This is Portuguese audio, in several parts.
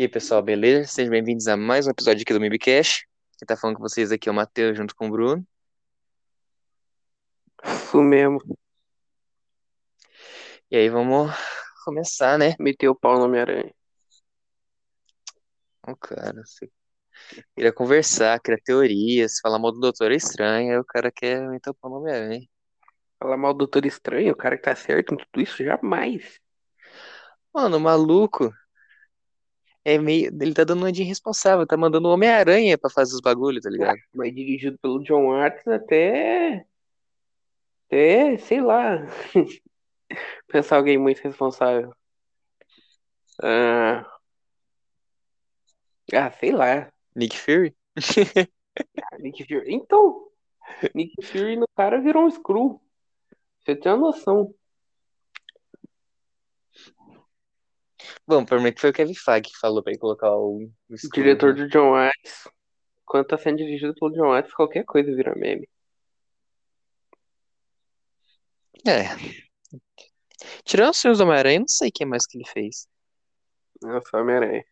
E aí, pessoal, beleza? Sejam bem-vindos a mais um episódio aqui do Mibcast. Quem tá falando com vocês aqui é o Matheus, junto com o Bruno. Isso mesmo. E aí, vamos começar, né? Meteu o pau no Homem-Aranha. Ô, cara, você queria conversar, criar teorias, falar mal do Doutor Estranho, aí o cara quer meter o pau no Homem-Aranha. Falar mal do Doutor Estranho, o cara que tá certo em tudo isso, jamais. Mano, maluco é meio. Ele tá dando uma de irresponsável, tá mandando o Homem-Aranha pra fazer os bagulhos, tá ligado? Mas dirigido pelo John Watts até. Até, sei lá. Pensar alguém muito responsável. Ah, ah, sei lá. Nick Fury? Ah, Nick Fury. Então, Nick Fury no cara virou um Screw. Você tem uma noção. Bom, provavelmente foi o Kevin Feige que falou pra ele colocar o, o escudo, diretor né? do John Watts. Quando tá sendo dirigido pelo John Watts, qualquer coisa vira meme. É. Tirando os filmes do Homem-Aranha, não sei o que mais que ele fez. Nossa, Homem-Aranha.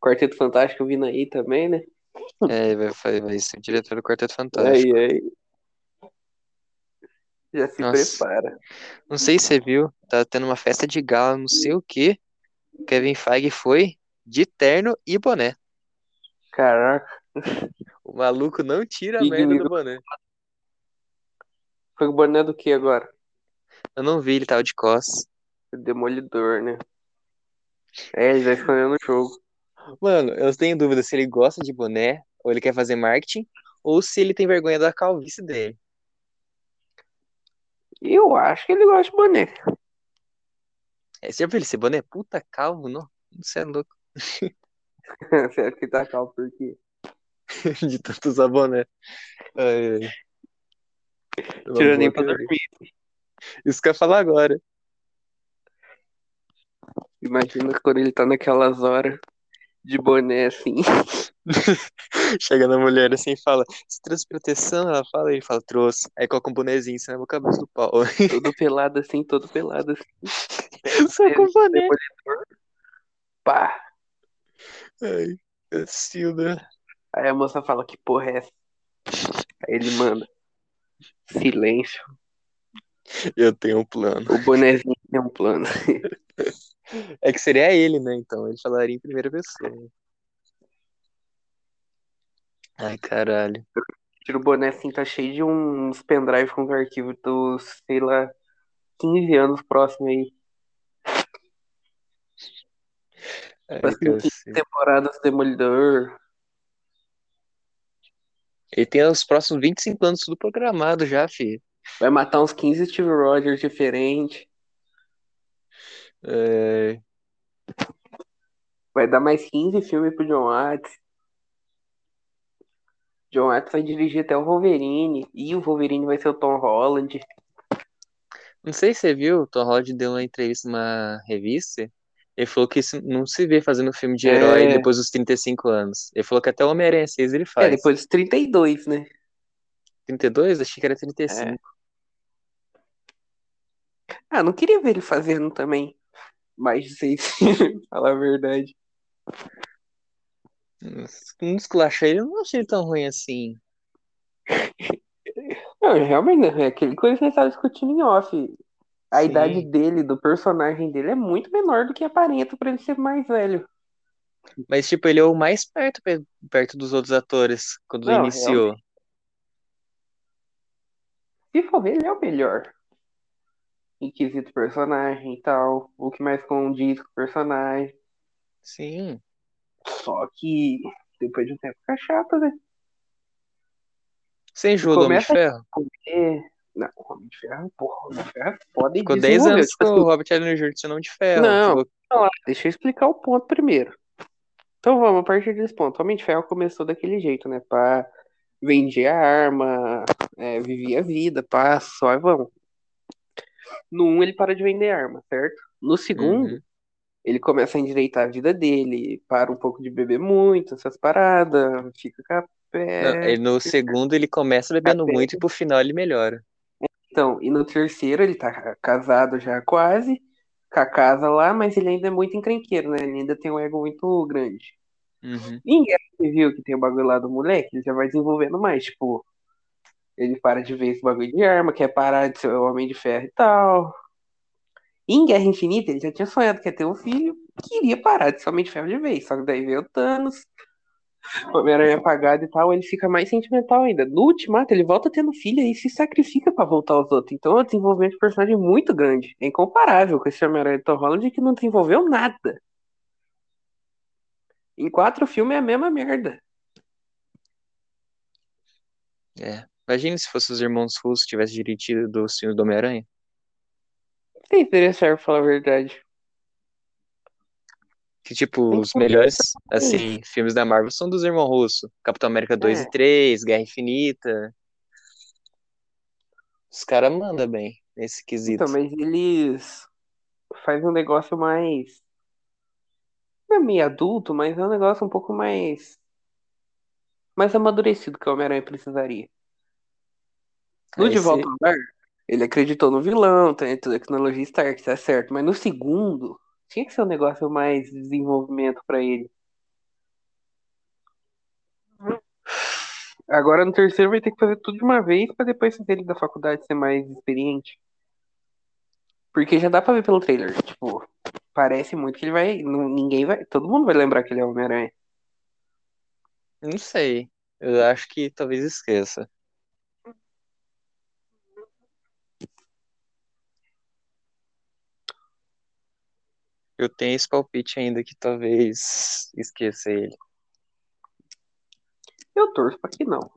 Quarteto Fantástico vindo aí também, né? É, vai, vai, vai ser o diretor do Quarteto Fantástico. Aí, aí. Já se Nossa. prepara. Não sei se você viu, tá tendo uma festa de gala, não sei o que. Kevin Feige foi de terno e boné. Caraca, O maluco não tira a merda do boné. foi o boné do que agora? Eu não vi, ele tava de. O Demolidor, né? É, ele vai escondendo no jogo. Mano, eu tenho dúvida se ele gosta de boné, ou ele quer fazer marketing, ou se ele tem vergonha da calvície dele. Eu acho que ele gosta de boné. É, você já viu ele ser boné? Puta calvo, não? Você é louco Será que tá calmo por quê? de tanto usar boné. Ai, ai. Tirando nem pra dormir. Isso que eu ia falar agora. Imagina quando ele tá naquelas horas de boné assim. Chega na mulher assim e fala: Você trouxe proteção? Ela fala, ele fala: Trouxe. Aí coloca um bonezinho assim na cabeça do pau. Todo pelado assim, todo pelado assim. Só com boné. Demolidor. Pá. Ai, Cacilda. Aí a moça fala, que porra é essa? Aí ele manda. Silêncio. Eu tenho um plano. O bonezinho tem um plano. É que seria ele, né? Então, ele falaria em primeira pessoa. Ai, caralho. Tira o boné assim, tá cheio de uns pendrive com os arquivos dos, sei lá, 15 anos próximo aí. Ai, Tipo assim, 15 cacete. temporadas do Demolidor. Ele tem os próximos 25 anos tudo programado já, filho. Vai matar uns 15 Steve Rogers diferentes. É, Vai dar mais 15 filmes pro John Watts. John Watts vai dirigir até o Wolverine. E o Wolverine vai ser o Tom Holland. Não sei se você viu, o Tom Holland deu uma entrevista numa revista. Ele falou que isso não se vê fazendo filme de herói É. depois dos 35 anos. Ele falou que até o Homem-Aranha 6 ele É, faz. depois dos 32, né? 32? Achei que era 35. Ah, não queria ver ele fazendo também. Mais de seis filmes, falar a verdade. Não esculacha ele, eu não achei ele tão ruim assim. Não, realmente, né? é aquele coisa que a gente tava discutindo em off. A Sim. idade dele, do personagem dele, é muito menor do que aparenta pra ele ser mais velho. Mas, tipo, ele é o mais perto, pe- perto dos outros atores quando Não, iniciou. Se for ver, ele é o melhor. Em quesito personagem e tal. O que mais condiz com o personagem. Sim. Só que depois de um tempo fica chato, né? Enjoou do Homem de Ferro? Comer. Não, o Homem de Ferro, porra, o Homem de Ferro é foda Ficou 10 desenvolveu. anos Tipo com assim, o Robert Downey Jr. sendo Homem de Ferro. Não. Lá, deixa eu explicar o ponto primeiro. Então vamos, a partir desse ponto. O Homem de Ferro começou daquele jeito, né? Pá, vendia arma, é, vivia a vida, pá, só e vamos. No 1 ele para de vender arma, certo? No segundo, Uhum. ele começa a endireitar a vida dele, para um pouco de beber muito, essas paradas, fica com a Não, no segundo ele começa bebendo muito e pro final ele melhora. Então, e no terceiro ele tá casado já quase, com a casa lá, mas ele ainda é muito encrenqueiro, né? Ele ainda tem um ego muito grande. Uhum. Em Guerra Civil, que tem o bagulho lá do moleque, ele já vai desenvolvendo mais, tipo, ele para de ver esse bagulho de arma, quer parar de ser o Homem de Ferro e tal. Em Guerra Infinita, ele já tinha sonhado que ia ter um filho, queria parar de ser Homem de Ferro de vez, só que daí veio o Thanos, o Homem-Aranha apagado e tal, ele fica mais sentimental ainda. No Ultimato, ele volta tendo filho e se sacrifica pra voltar aos outros. Então é um desenvolvimento de personagem muito grande. É incomparável com esse Homem-Aranha de Tom Holland que não desenvolveu nada. Em quatro filmes é a mesma merda. É. Imagina se fosse os irmãos Russo que tivessem dirigido os filmes do Homem-Aranha. Sem interessar, pra falar a verdade. Que, tipo, Tem os melhores, assim, filmes da Marvel são dos irmãos Russo. Capitão América 2 É. e 3, Guerra Infinita. Os caras mandam bem nesse quesito. Então, mas eles fazem um negócio mais. Não é meio adulto, mas é um negócio um pouco mais. Mais amadurecido que o Homem-Aranha precisaria. No De Volta ao Lar, ele acreditou no vilão, tem tecnologia Stark, tá certo. Mas no segundo, tinha que ser um negócio mais de desenvolvimento pra ele. Agora no terceiro vai ter que fazer tudo de uma vez pra depois ele da faculdade ser mais experiente. Porque já dá pra ver pelo trailer, tipo, parece muito que ele vai, ninguém vai, todo mundo vai lembrar que ele é Homem-Aranha. Não sei. Eu acho que talvez esqueça. Eu tenho esse palpite ainda que talvez esqueça ele. Eu torço pra que não.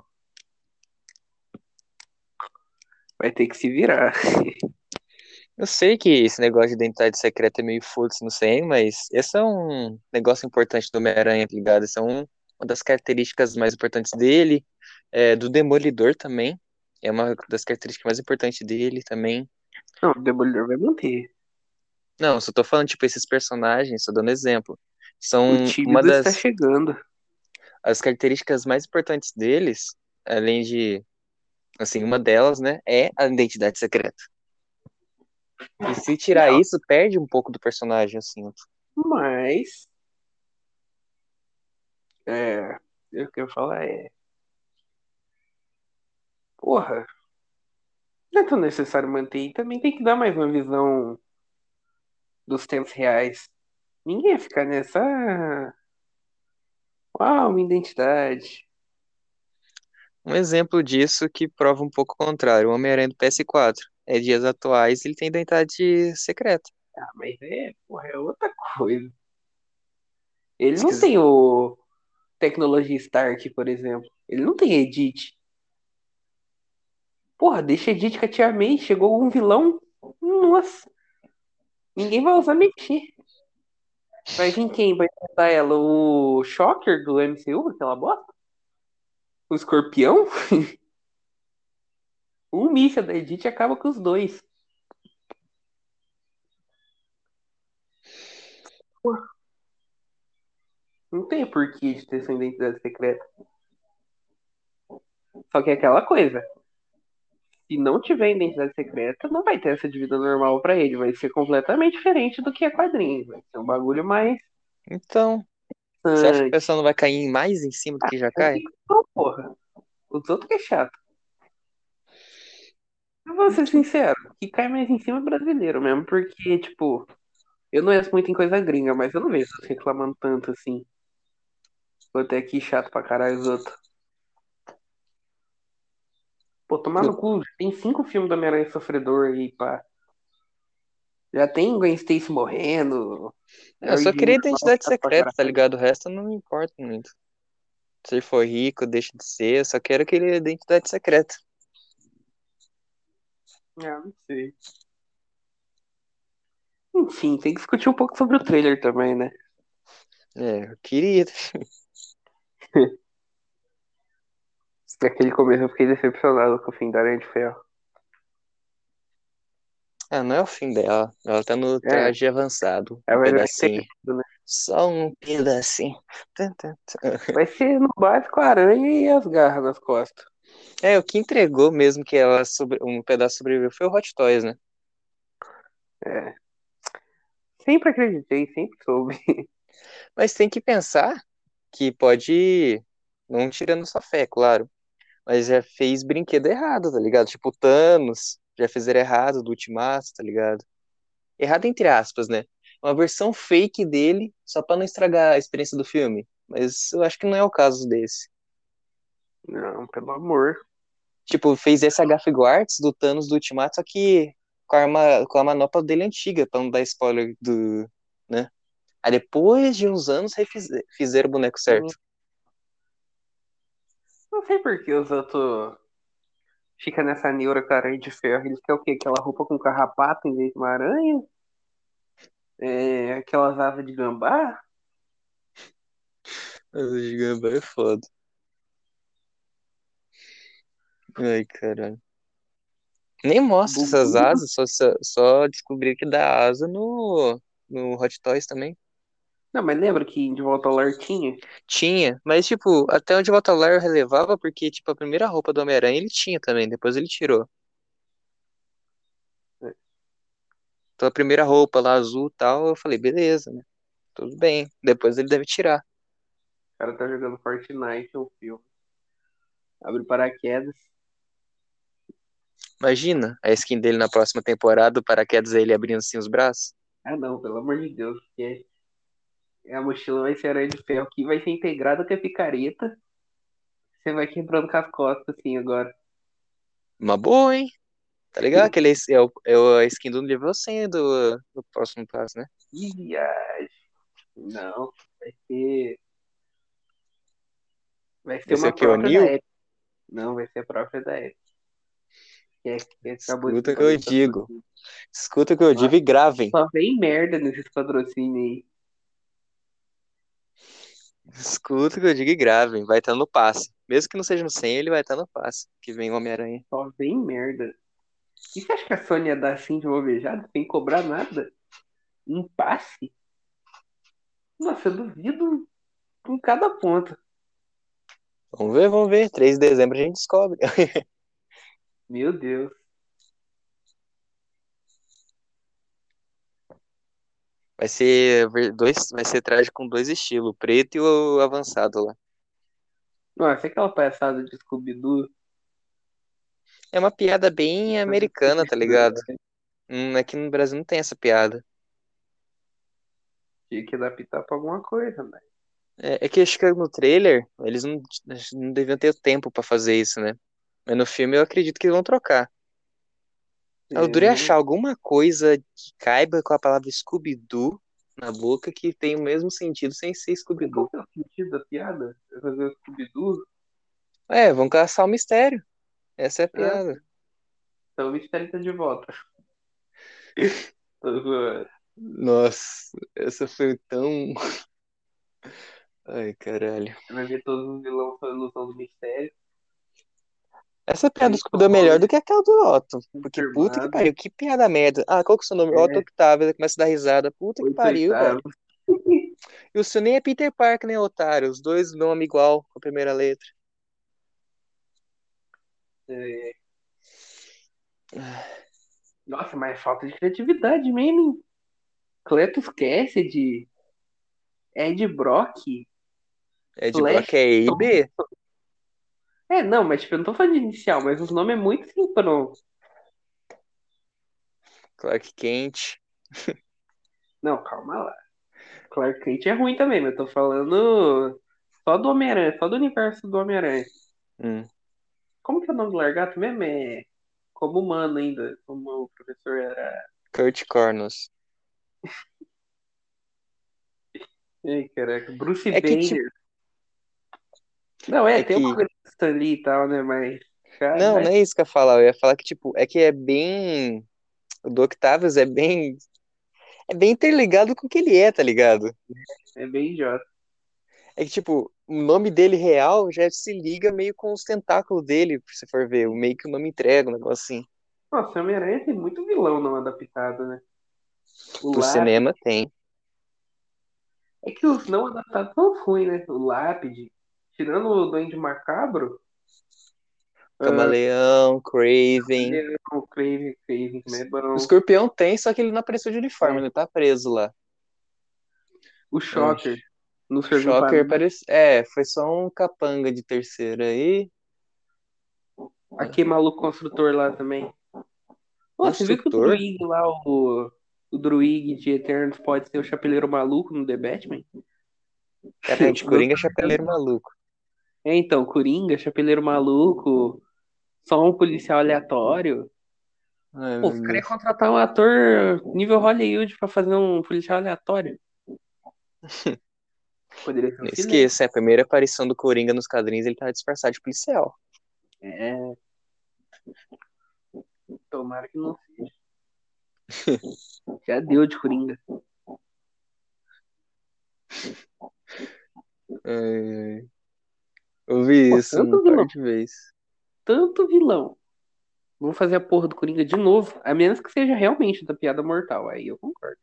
Vai ter que se virar. Eu sei que esse negócio de identidade secreta é meio foda-se, não sei, mas esse é um negócio importante do Homem-Aranha, tá ligado? Essa é um, uma das características mais importantes dele, é, do Demolidor também. É uma das características mais importantes dele também. Não, o Demolidor vai manter. Não, só tô falando, tipo, esses personagens, só dando exemplo. São O time uma está das chegando. as características mais importantes deles, além de, assim, uma delas, né, é a identidade secreta. E se tirar isso, perde um pouco do personagem, assim. Mas. É. O que eu ia falar é. Porra. Não é tão necessário manter. E também tem que dar mais uma visão dos tempos reais. Ninguém ia ficar nessa. ah, Uau, minha identidade. Um exemplo disso que prova um pouco o contrário, o Homem-Aranha do PS4. É dias atuais, ele tem identidade secreta. Ah, mas é, porra, é outra coisa. Ele não tem o tecnologia Stark, por exemplo. Ele não tem Edit. Porra, deixa Edit Tia May. Chegou um vilão. Nossa. Ninguém vai usar mexer. Vai vir quem vai enfrentar ela? O Shocker do MCU, aquela bosta? O Escorpião? o míssil da Edit acaba com os dois. Não tem porquê de ter sua identidade secreta. Só que é aquela coisa. Se não tiver identidade secreta, não vai ter essa de vida normal pra ele. Vai ser completamente diferente do que é quadrinho. Vai ser um bagulho mais. Então, você acha que o pessoal não vai cair mais em cima do que já cai? Não, porra. Os outros que é chato. Eu vou ser sincero, que cai mais em cima é brasileiro mesmo, porque, tipo, eu não entro muito em coisa gringa, mas eu não vejo reclamando tanto assim. Vou até aqui chato pra caralho os outros. Pô, tomar no cu, tem cinco filmes do Homem-Aranha Sofredor aí, pá. Já tem Gwen Stacy morrendo. Eu só Mary queria identidade secreta, tá ligado? O resto não me importa muito. Se ele for rico, deixa de ser, eu só quero aquele identidade secreta. Ah, não sei. Enfim, tem que discutir um pouco sobre o trailer também, né? É, eu queria. Naquele começo eu fiquei decepcionado com o fim da Aranha de Ferro. Ah, não é o fim dela. Ela tá no traje avançado. É Um verdade, pedacinho. né? Só um pedacinho. Vai ser no básico a aranha e as garras nas costas. É, o que entregou mesmo que ela sobre... um pedaço sobreviveu foi o Hot Toys, né? É. sempre acreditei, sempre soube. Mas tem que pensar que pode, não tirando sua fé, claro, mas já fez brinquedo errado, tá ligado? Tipo, Thanos já fizeram errado do Ultimato, tá ligado? Errado entre aspas, né? Uma versão fake dele, só pra não estragar a experiência do filme. Mas eu acho que não é o caso desse. Não, pelo amor. Tipo, fez esse HF Guards do Thanos do Ultimato, só que com a, arma, com a manopla dele antiga, pra não dar spoiler do. né? Aí depois de uns anos refizer, fizeram o boneco certo. Não sei por que os outros fica nessa neura com aranha de ferro. Eles querem o quê? Aquela roupa com carrapato em vez de uma aranha? É, aquelas asas de gambá? Asa de gambá é foda. Ai, caralho. Nem mostra essas asas, só, só, só descobri que dá asa no, no Hot Toys também. Não, mas lembra que de volta ao lar tinha? Tinha, mas tipo, até onde volta lá eu relevava, porque tipo, a primeira roupa do Homem-Aranha ele tinha também, depois ele tirou. É. Então a primeira roupa lá azul e tal, eu falei, beleza, né? Tudo bem. Depois ele deve tirar. O cara tá jogando Fortnite no filme. Abre paraquedas. Imagina a skin dele na próxima temporada, o paraquedas é ele abrindo assim os braços. Ah não, pelo amor de Deus. É a mochila vai ser aranha de ferro que vai ser integrada com a picareta. Você vai quebrando com as costas assim agora. Uma boa, hein? Tá ligado? Aquele é, o, é a skin do nível 100 do, do próximo passo, né? Viagem. Não, vai ser. Vai ser ser uma própria Neo? da Epic. Não, vai ser a própria da Epic. É, de Escuta o que eu digo. Escuta o que eu digo e gravem. Só vem merda nesses patrocínios aí. Escuta o que eu digo e gravem. Vai estar no passe. Mesmo que não seja no 100, ele vai estar no passe. Que vem o Homem-Aranha. Só vem merda. E você acha que a Sony ia dar assim de bobejada sem cobrar nada? Um passe? Nossa, eu duvido com cada ponta. Vamos ver, vamos ver. 3 de dezembro a gente descobre. Meu Deus. Vai ser dois, vai ser traje com dois estilos, o preto e o avançado lá. Nossa, aquela palhaçada de Scooby-Doo. É uma piada bem americana, tá ligado? Hum, aqui no Brasil não tem essa piada. Tinha que adaptar pra alguma coisa, né? É, é que acho que no trailer eles não, não deviam ter tempo pra fazer isso, né? Mas no filme eu acredito que eles vão trocar. Eu durei É, achar alguma coisa que caiba com a palavra Scooby-Doo na boca que tem o mesmo sentido sem ser Scooby-Doo. Qual é o sentido da piada? É fazer o Scooby-Doo? É, vão caçar o mistério. Essa é a piada. Então o mistério tá de volta. Nossa, essa foi tão. Ai, caralho. Vai ver todos os vilões fazendo ilusão do mistério. Essa piada do Aí, Scooby-Doo é melhor do que aquela do Otto. Porque puta que pariu, que piada merda. Ah, qual que é o seu nome? É. Otto Octavio. Ele começa a dar risada. Puta que pariu, velho. E o seu nem é Peter Parker, nem otário. Os dois nome igual, com a primeira letra. É. Nossa, mas é falta de criatividade mesmo. hein? Cletus Cassidy, Ed Brock. É de Flash bloco é E e B. É, não, mas tipo, eu não tô falando de inicial, mas os nomes é muito síncrono. Clark Kent. Não, calma lá. Clark Kent é ruim também, mas eu tô falando só do Homem-Aranha, só do universo do Homem-Aranha. Hum. Como que é o nome do largato mesmo? É como humano ainda, como o professor era. Kurt Cornus. Ai, caraca, Bruce É que, Banner. tipo, Não, é, é tem que- uma coisa Lee e tal, né? Mas. Cara, Não, não é isso que eu ia falar. Eu ia falar que, tipo, é que é bem. O do Octavius é bem. É bem interligado com o que ele é, tá ligado? é bem idiota. É que, tipo, o nome dele real já se liga meio com os tentáculos dele, se for ver. Meio que o nome entrega, um negócio assim. Nossa, Homem-Aranha tem muito vilão não adaptado, né? O Pro cinema tem. É que os não adaptados são ruins, né? O Lápide, tirando o Duende Macabro, Camaleão, Craven. Leão, Craven, Craven, é. O escorpião tem, só que ele não apareceu de uniforme, É. ele tá preso lá. O Shocker. O pra Shocker parece... É, foi só um capanga de terceira aí. Aquele maluco construtor lá também. Pô, você viu que o? Druig lá, o, o Druig de Eternos pode ser o Chapeleiro Maluco no The Batman? Cara, de Coringa é chapeleiro maluco. É, então, Coringa, Chapeleiro Maluco, só um policial aleatório. Ai, Pô, caras iam Deus. contratar um ator nível Hollywood pra fazer um policial aleatório. Poderia ser um Não esqueça, é a primeira aparição do Coringa nos quadrinhos, ele tava disfarçado de policial. É. Tomara que não seja. Já deu de Coringa. Ai. Eu vi Pô, isso tanto um vilão. de vezes. Tanto vilão. Vamos fazer a porra do Coringa de novo. A menos que seja realmente da piada mortal. Aí eu concordo.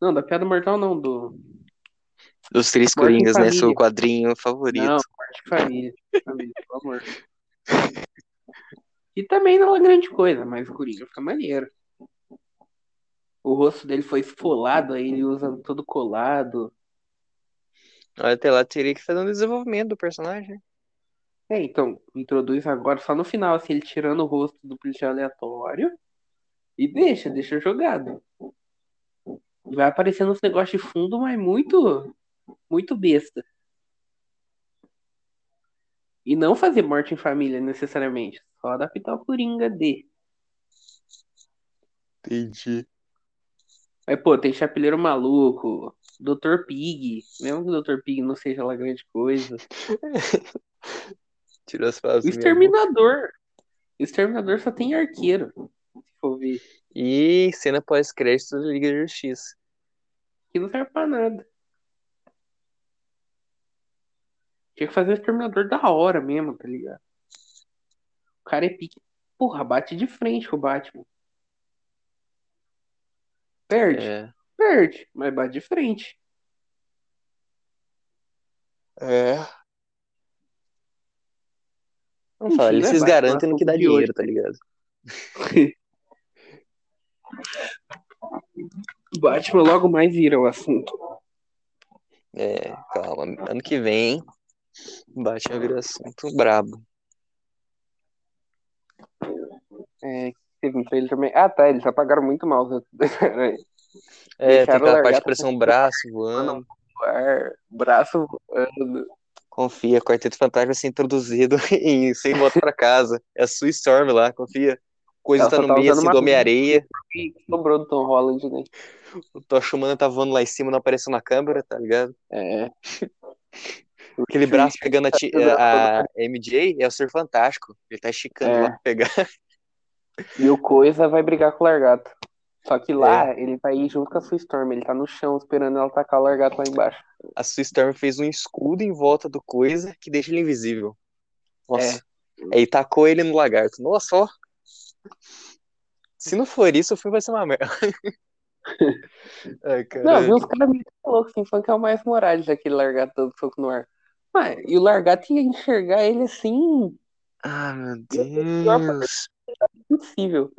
Não, da piada mortal não, do. Dos três Morte Coringas, né? Seu quadrinho favorito. Não, Morte de Família. Família, pelo amor. E também não é grande coisa, mas o Coringa fica maneiro. O rosto dele foi esfolado, aí ele usa todo colado. Até lá teria que fazer um desenvolvimento do personagem. É, então, introduz agora só no final, assim, ele tirando o rosto do policial aleatório e deixa, deixa jogado. Vai aparecendo uns negócios de fundo, mas muito, muito besta. E não fazer morte em família necessariamente, só adaptar o Coringa de. Entendi. Aí, pô, tem Chapeleiro Maluco, Dr. Pig, mesmo que o Dr. Pig não seja lá grande coisa. Tirou as palavras O. Exterminador. O Exterminador só tem arqueiro, se for ver. E cena pós-crédito da Liga da Justiça. Que não serve pra nada. Tinha que fazer o Exterminador da hora mesmo, tá ligado? O cara é pique. Porra, bate de frente com o Batman. Perde, É. perde, mas bate de frente. É. Enfim, falar, eles se garantem no que dá dinheiro, tá ligado? Batman logo mais vira o assunto. É, calma. Ano que vem? Batman vira assunto brabo. É, teve um trailer também. Ah, tá, eles apagaram muito mal os outros. É, tem Deixaram aquela parte de pressão um braço voando. ar, braço voando. Confia, Quarteto Fantástico vai ser introduzido e sem volta pra casa. É a Sue Storm lá, confia. Coisa Ela tá no tá meio assim uma- do Homem-Areia. E sobrou do Tom Holland, né? O Tocha Humana tá voando lá em cima, não apareceu na câmera, tá ligado? É. Aquele braço pegando Tá a, a MJ é o Ser Fantástico. Ele tá esticando É. lá pra pegar. E o Coisa vai brigar com o Largato. Só que lá, É. ele vai ir junto com a sua Storm. Ele tá no chão esperando ela tacar o Largato lá embaixo. A Sue Storm fez um escudo em volta do coisa que deixa ele invisível. Nossa. Aí tacou ele no lagarto. Nossa, ó. Se não for isso, o filme vai ser uma merda. Ai, Não, vi uns caras meio loucos assim, falando que é o mais Morales daquele Largato dando soco no ar. Mas, e o Largato ia enxergar ele assim, Ah, meu pior Deus. impossível.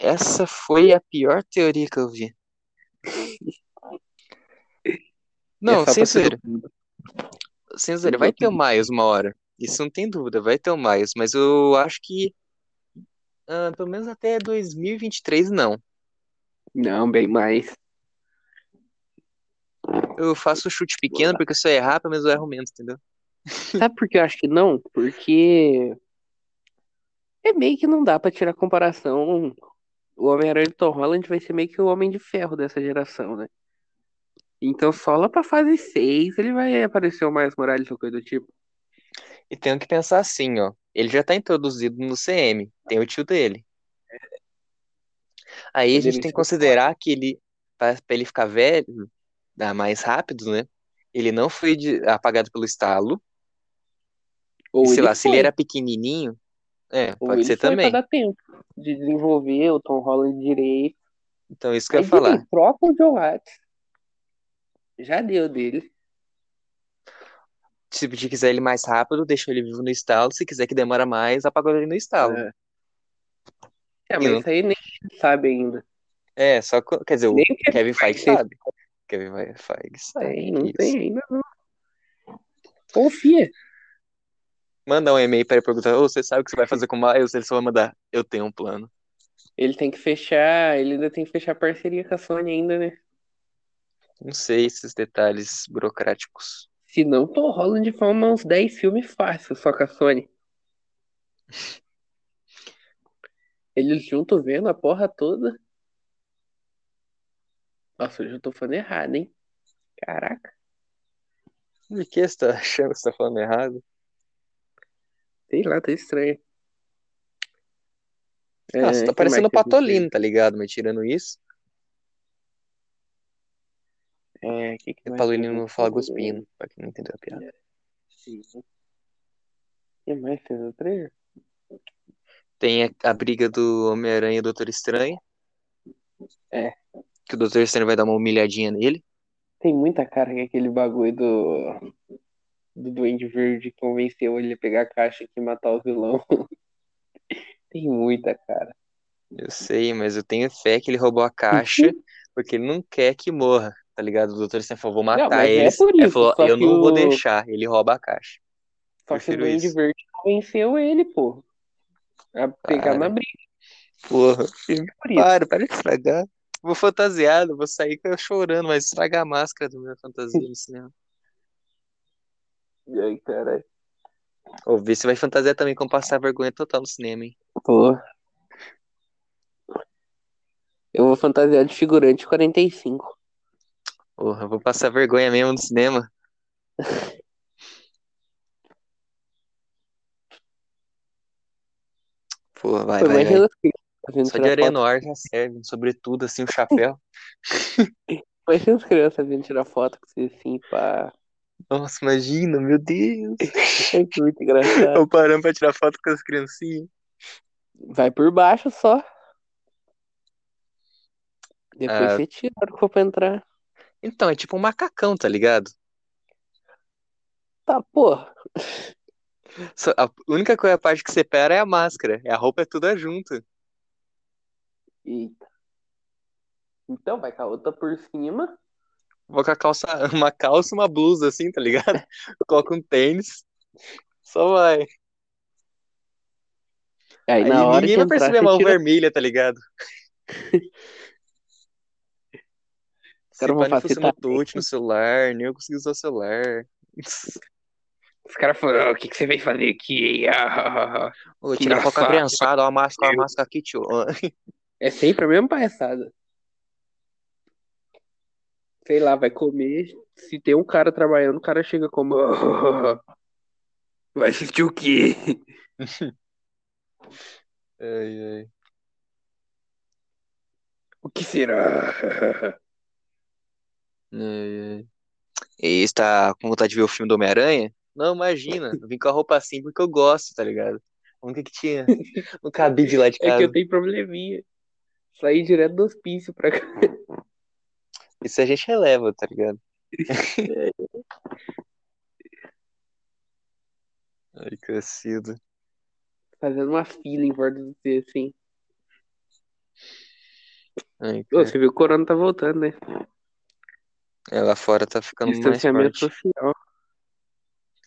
Essa foi a pior teoria que eu vi. Não, É sem. Sem zoeira. Vai ter o Miles uma hora. Isso não tem dúvida, vai ter o Miles. Mas eu acho que. ah, pelo menos até 2023, não. Não, bem mais. Eu faço o chute pequeno porque se eu errar, pelo menos eu erro menos, entendeu? Sabe por que eu acho que não? Porque é meio que não dá pra tirar comparação. O Homem-Aranha de Tom Holland vai ser meio que o Homem de Ferro dessa geração, né? Então só lá pra fase 6 ele vai aparecer o Miles Morales ou coisa do tipo. E tenho que pensar assim, ó. Ele já tá introduzido no CM. Tem o tio dele. Aí a gente tem que considerar que ele, pra, pra ele ficar velho, mais rápido, né? Ele não foi de- apagado pelo estalo. Ou E sei lá, se ele foi, era pequenininho, é, ou pode ser foi também. pra dar tempo de desenvolver o Tom Holland direito. Então, isso que eu Aí ia falar. beleza, troca o Joe Watts. Já deu dele. Se quiser ele mais rápido, deixa ele vivo no estalo. Se quiser que demora mais, apaga ele no estalo. É, é mas isso aí nem sabe ainda. É, só que, quer dizer, o Nem o Kevin Kevin Feige sabe. Kevin Feige sabe. Tem, não tem ainda não. Confia. Manda um e-mail para ele perguntar, "Ô, você sabe o que você vai fazer com o Miles? Ele só vai mandar, eu tenho um plano. Ele tem que fechar, ele ainda tem que fechar parceria com a Sony ainda, né? Não sei esses detalhes burocráticos. Se não, Tom Holland fala uns 10 filmes fácil só com a Sony. Eles juntos vendo a porra toda. Nossa, eu já tô falando errado, hein? Caraca, Por que você tá achando que você tá falando errado? Sei lá, tá estranho. É, você tá que parecendo o Patolino, tá ligado? Mas tirando isso? É, que que o mais Patolino fala tem? cuspindo, pra quem não entendeu a piada. Sim. O que mais tem no trailer? Tem a, a briga do Homem-Aranha e do Doutor Estranho. É. Que o Doutor Estranho vai dar uma humilhadinha nele. Tem muita cara que aquele bagulho do do Duende Verde convenceu ele a pegar a caixa e matar o vilão. Tem muita cara. Eu sei, mas eu tenho fé que ele roubou a caixa porque ele não quer que morra, tá ligado? O Doutor Estranho falou, vou matar é eles. por Ele isso, falou, só eu não vou o- deixar. Ele rouba a caixa. Só que o Duende isso. Verde convenceu ele, pô. A pegar Para. na briga. Porra, Por isso. para, para de estragar. Vou fantasiado, vou sair chorando, mas estragar a máscara do meu fantasia no cinema. E aí, caralho. Ver se vai fantasiar também com passar vergonha total no cinema, hein? Pô. Eu vou fantasiar de figurante 45. Porra, eu vou passar vergonha mesmo no cinema. Porra, vai, vai, vai. vindo Só de areia no ar já serve, sobretudo assim, o chapéu. Imagina as crianças vindo tirar foto com você assim, pá. Nossa, imagina, meu Deus. É muito engraçado. Eu parando pra tirar foto com as criancinhas. Vai por baixo só. Depois Ah. você tira a hora que for pra entrar. Então, é tipo um macacão, tá ligado? Tá, porra. Só- A única coisa, a parte que separa é a máscara. A roupa é tudo junto. Eita. Então vai com a outra por cima. Vou com a calça, uma calça e uma blusa assim, tá ligado? Coloca um tênis. Só vai. Aí, Aí na hora ninguém vai entrar, perceber a mão tira... vermelha, tá ligado? Se caras vão pá, não fosse no facilitar. touch, no celular, nem eu consegui usar o celular. Os caras falaram, "Ah, o que, que você veio fazer aqui? Ah, Que tirar a criançada, ó, a máscara, a máscara aqui, tio. É sempre a mesma palhaçada. Sei lá, vai comer. Se tem um cara trabalhando, o cara chega como. "Ah, Vai assistir o quê? Ai, ai. O que será? Ai, ai. E está com vontade de ver o filme do Homem-Aranha? Não, imagina. Eu vim com a roupa assim porque eu gosto, tá ligado? A única que tinha. No cabide lá de É que casa. eu tenho probleminha. Saí direto do hospício pra cá. Isso a gente releva, tá ligado? Ai, cacilda. Fazendo uma fila em volta do você, assim. Ai, Ô, você viu que o corona tá voltando, né? É, lá fora tá ficando mais Distanciamento forte. social.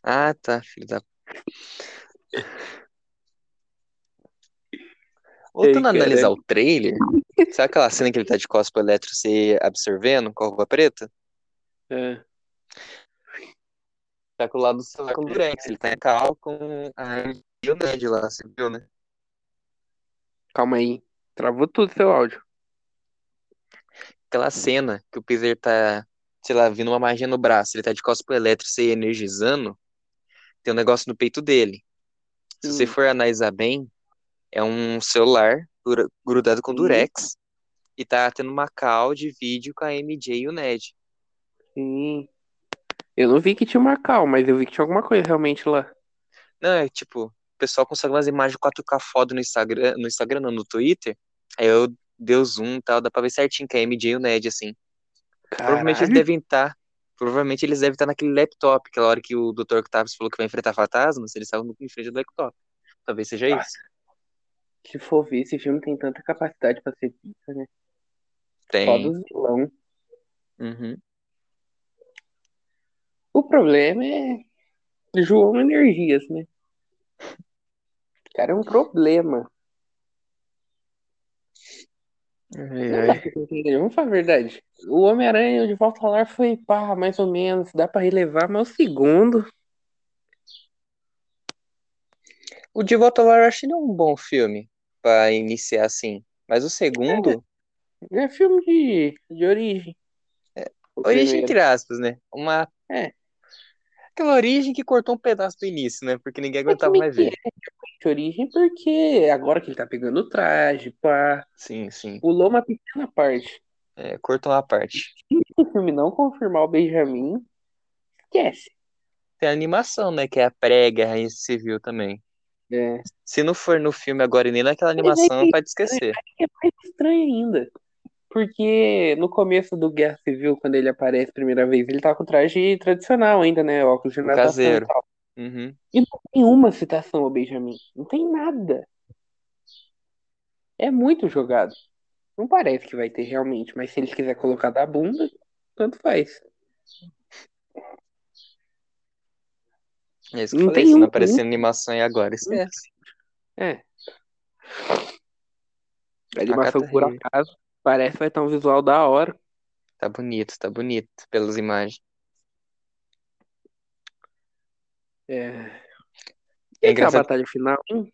Ah, tá, filho da. Voltando a analisar o trailer, sabe aquela cena que ele tá de cosplay elétrico se absorvendo com a roupa preta? É. Tá com o lado do celular com o Durex, ele tá em cal com a e o Ned lá, você viu, né? Calma aí. Travou tudo seu áudio. Aquela cena que o Peter tá, sei lá, vindo uma magia no braço, ele tá de cosplay elétrico se energizando, tem um negócio no peito dele. Se você Hum. for analisar bem, é um celular grudado com Sim. durex e tá tendo uma call de vídeo com a MJ e o Ned. Sim. Eu não vi que tinha uma cal, mas eu vi que tinha alguma coisa realmente lá. Não, é tipo, o pessoal consegue umas imagens 4K foda no Instagram, no Instagram não, no Twitter, aí eu dei o zoom e tal, dá pra ver certinho que é a MJ e o Ned, assim. Provavelmente eles Caralho. devem estar Provavelmente eles devem estar naquele laptop, aquela hora que o Dr. Octavius falou que vai enfrentar fantasmas, eles estavam em frente do laptop. Talvez seja Ah. isso. Se for ver, esse filme tem tanta capacidade pra ser pica, né? Só Tem. dos vilão. Uhum. O problema é João Energias, né? O cara é um problema. Ai, Não ai. vamos falar a verdade. O Homem-Aranha de Volta ao Lar foi pá, mais ou menos, dá pra relevar, mas o segundo. O De Volta ao Lar eu acho ele um bom filme pra iniciar assim. Mas o segundo, É filme de, de origem. O origem primeiro. entre aspas, né? Uma. É. Aquela origem que cortou um pedaço do início, né? Porque ninguém aguentava mais ver. é de origem porque agora que ele tá pegando o traje, pá, Sim, sim. pulou uma pequena parte. É, cortou uma parte. Se o filme não confirmar o Benjamin, esquece. Tem a animação, né? Que é a pré-guerra civil também. É. Se não for no filme agora e nem naquela animação, pode esquecer. é mais estranho ainda. Porque no começo do Guerra Civil, quando ele aparece a primeira vez, ele tá com traje tradicional ainda, né? Óculos de natação caseiro. e tal. Uhum. E não tem uma citação ao Benjamin. Não tem nada. É muito jogado. Não parece que vai ter realmente, mas se eles quiserem colocar da bunda, tanto faz. É isso que eu Não falei. tem Se um- não aparecer animação aí agora, esquece. É. A animação, Agatha por acaso, parece que vai estar um visual da hora. Tá bonito, tá bonito pelas imagens. É. É E aquela engraçado batalha final, hein?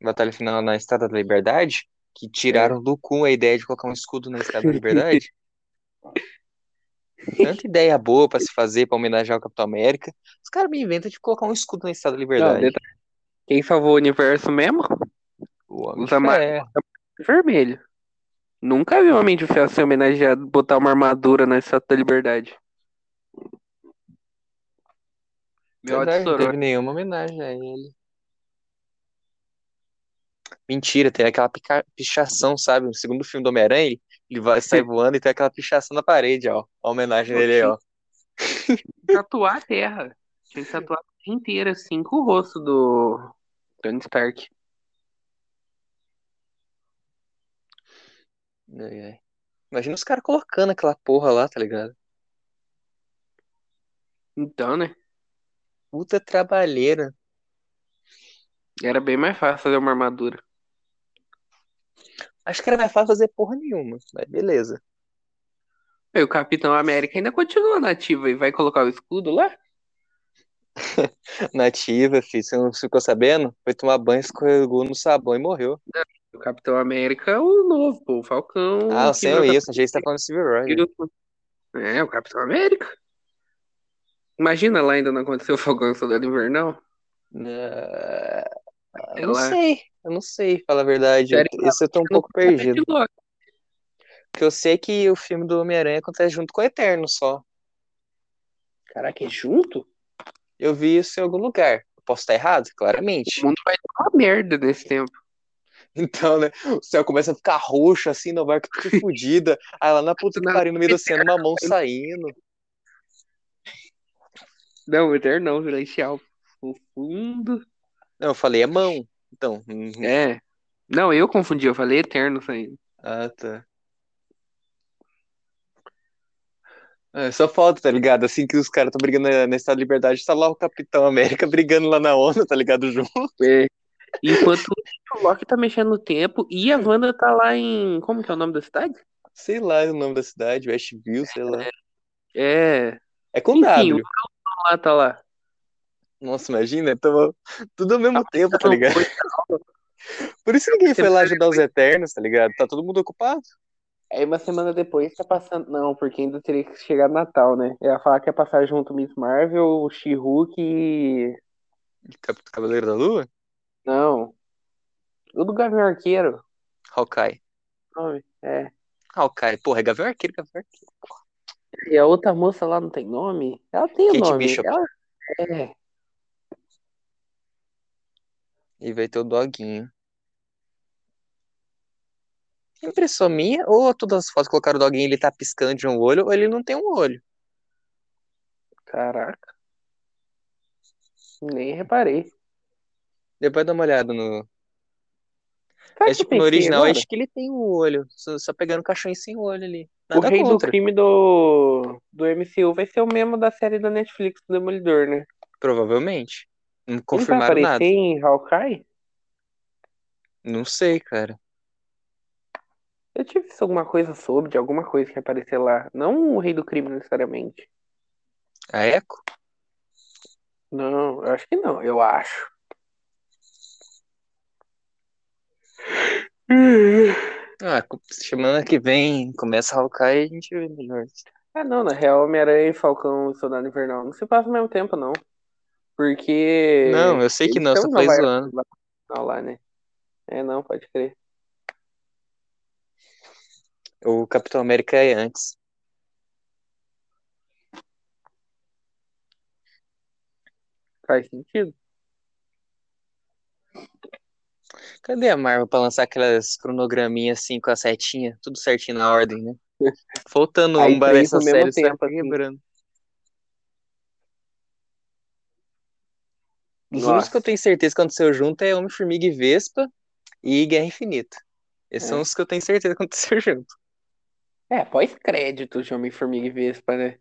Batalha final na Estátua da Liberdade, que tiraram do cu a ideia de colocar um escudo na Estátua da Liberdade. Tanta ideia boa pra se fazer pra homenagear o Capitão América. Os caras me inventam de colocar um escudo na Estátua da Não, Liberdade. detalhe. Quem salvou o universo mesmo? O Homem Os. Ferro. Vermelho. Nunca vi um Homem de Ferro ser homenageado, botar uma armadura na Estátua da Liberdade. Meu Verdade, não teve nenhuma homenagem a ele. Mentira, tem aquela pichação, sabe? No segundo filme do Homem-Aranha, ele- vai, sai voando e tem aquela pichação na parede, ó. A homenagem dele aí, ó. Tatuar a terra. Tinha que tatuar a terra inteira, assim, com o rosto do Tony Stark. Ai, ai. Imagina os caras colocando aquela porra lá, tá ligado? Então, né? Puta trabalheira. Era bem mais fácil fazer uma armadura. Acho que era mais fácil fazer porra nenhuma, mas beleza. E o Capitão América ainda continua nativo e vai colocar o escudo lá? Nativa, filho, você não ficou sabendo? Foi tomar banho, escorregou no sabão e morreu. O Capitão América é o novo, pô, o Falcão. Ah, que sei isso, que você tá falando do Civil War. né? É, o Capitão América. Imagina lá ainda não aconteceu o Falcão Soldado Invernal. Sei Eu não lá. sei, eu não sei, fala a verdade. Sério, Esse eu tô um pouco perdido. Porque eu sei que o filme do Homem-Aranha acontece junto com o Eterno só. Caraca, é junto? Eu vi isso em algum lugar. Eu posso estar errado? Claramente. O mundo vai dar uma merda nesse tempo. Então, né? O céu começa a ficar roxo, assim, no barco tudo fodida. Aí lá na puta que pariu, no meio do oceano, uma mão saindo. Não, o Eterno não, Celestial. O fundo. Não, eu falei é mão. Então. hum, É. Não, eu confundi, eu falei Eterno saindo. Ah, tá. É, só falta, tá ligado? Assim que os caras estão brigando na, Estado da Liberdade, tá lá o Capitão América brigando lá na ONU, tá ligado? Junto. É. Enquanto o Loki tá mexendo no tempo e a Wanda tá lá em. Como que é o nome da cidade? Sei lá o nome da cidade, Westview, sei lá. É. É com Enfim, W. o lá tá lá. Nossa, imagina, tamo tudo ao mesmo tempo, tá ligado? Por isso ninguém foi lá ajudar os Eternos, tá ligado? Tá todo mundo ocupado. Aí uma semana depois tá passando. Não, porque ainda teria que chegar Natal, né? Eu ia falar que ia passar junto Miss Marvel, o She-Hulk e. Cavaleiro da Lua? Não. O do Gavião Arqueiro. Hawkeye. Nome. É. Hawkeye, porra, é Gavião Arqueiro, Gavião Arqueiro. E a outra moça lá não tem nome? Ela tem o Kate nome. Bishop. Ela... É. E vai ter o doguinho. Impressão minha, ou todas as fotos colocaram o doguinho ele tá piscando de um olho, ou ele não tem um olho. Caraca. Nem reparei. Depois dá uma olhada no. Sabe É o tipo, no original, agora? acho que ele tem o olho. Só, só pegando caixões sem olho ali. O Nada rei do contra. crime do, do MCU vai ser o mesmo da série da Netflix do Demolidor, né? Provavelmente. Não Ele vai confirmaram aparecer nada. em Hawkeye? Não sei, cara. Eu tive visto alguma coisa sobre, de alguma coisa que aparecer lá. Não o rei do crime necessariamente. A Echo? Não, eu acho que não, eu acho. Ah, semana que vem começa a Hawkeye e a gente vê melhor. Ah, não, na real, Homem-Aranha e Falcão e Soldado Invernal não se passa ao mesmo tempo, não. Porque. Não, eu sei que não, só foi zoando. lá, né? É, não, pode crer. O Capitão América é antes. Faz sentido. Cadê a Marvel pra lançar aquelas cronograminhas assim com a setinha? Tudo certinho na ordem, né? Faltando um para essa série, vai tempo, assim. Os Nossa. únicos que eu tenho certeza que aconteceu junto é Homem-Formiga e Vespa e Guerra Infinita. Esses É. são os que eu tenho certeza que aconteceu junto. É, pós-crédito de Homem-Formiga e Vespa, né?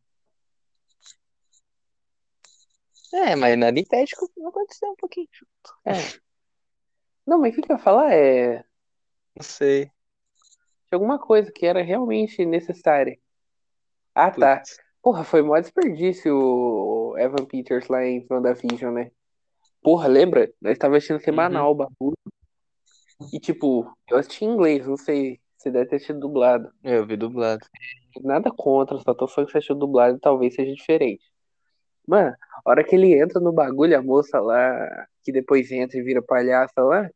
É, mas nada impede que não aconteceu um pouquinho. É. Não, mas o que eu ia falar? É. Não sei. De alguma coisa que era realmente necessária. Ah, tá. Putz. Porra, foi mó desperdício o Evan Peters lá em WandaVision, né? Porra, lembra? Nós tava assistindo semanal o bagulho. E tipo, eu assisti em inglês, não sei se deve ter sido dublado. Eu vi dublado. Nada contra, só tô falando que você achou dublado talvez seja diferente. Mano, a hora que ele entra no bagulho, a moça lá, que depois entra e vira palhaça lá,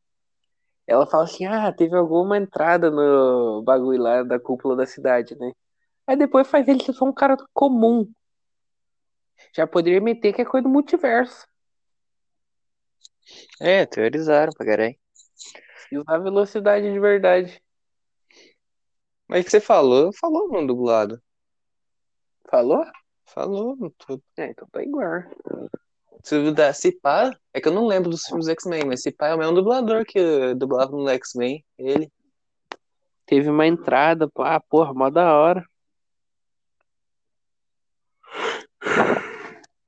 ela fala assim: ah, teve alguma entrada no bagulho lá da cúpula da cidade, né? Aí depois faz ele ser só um cara comum. Já poderia meter que é coisa do multiverso. É, teorizaram pra caralho. E usar velocidade de verdade. Mas o que você falou, falou no dublado. Falou? Falou no tudo. É, então tá igual. Se duvidar, se pá, é que eu não lembro dos filmes do X-Men, mas se pá é o mesmo dublador que dublava no X-Men, ele. Teve uma entrada, pô, ah, porra, mó da hora.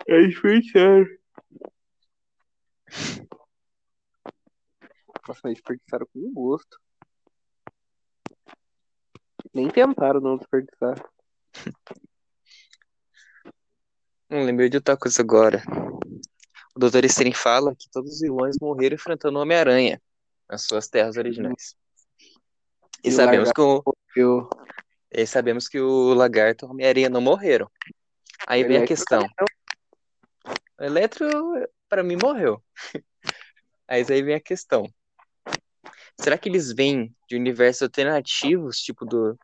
É foi Nossa, mas desperdiçaram com gosto. Nem tentaram não desperdiçar. Não lembrei de outra coisa agora. O Dr. Estranho fala que todos os vilões morreram enfrentando o Homem-Aranha nas suas terras originais. E, E sabemos que o, e sabemos que o Lagarto e o Homem-Aranha não morreram. Aí vem a questão. O Eletro, pra mim, morreu. Mas aí vem a questão. Será que eles vêm de universos alternativos, tipo do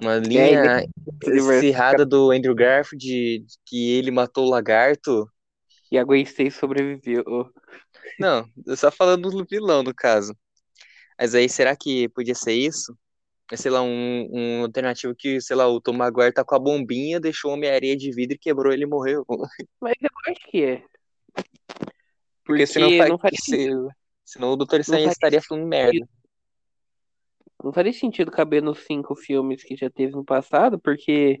uma linha universo acirrada do Andrew Garfield, de que ele matou o lagarto? E a Gwen Stacy sobreviveu. Não, eu só falando do vilão, no caso. Mas aí, será que podia ser isso? É, Sei lá, um, um alternativo que, sei lá, o Tom Maguire tá com a bombinha, deixou uma areia de vidro e quebrou ele e morreu. Mas eu acho que é. Porque, senão, Porque faz, não se, senão o Dr. Estranho estaria falando merda. Não faria sentido caber nos cinco filmes que já teve no passado, porque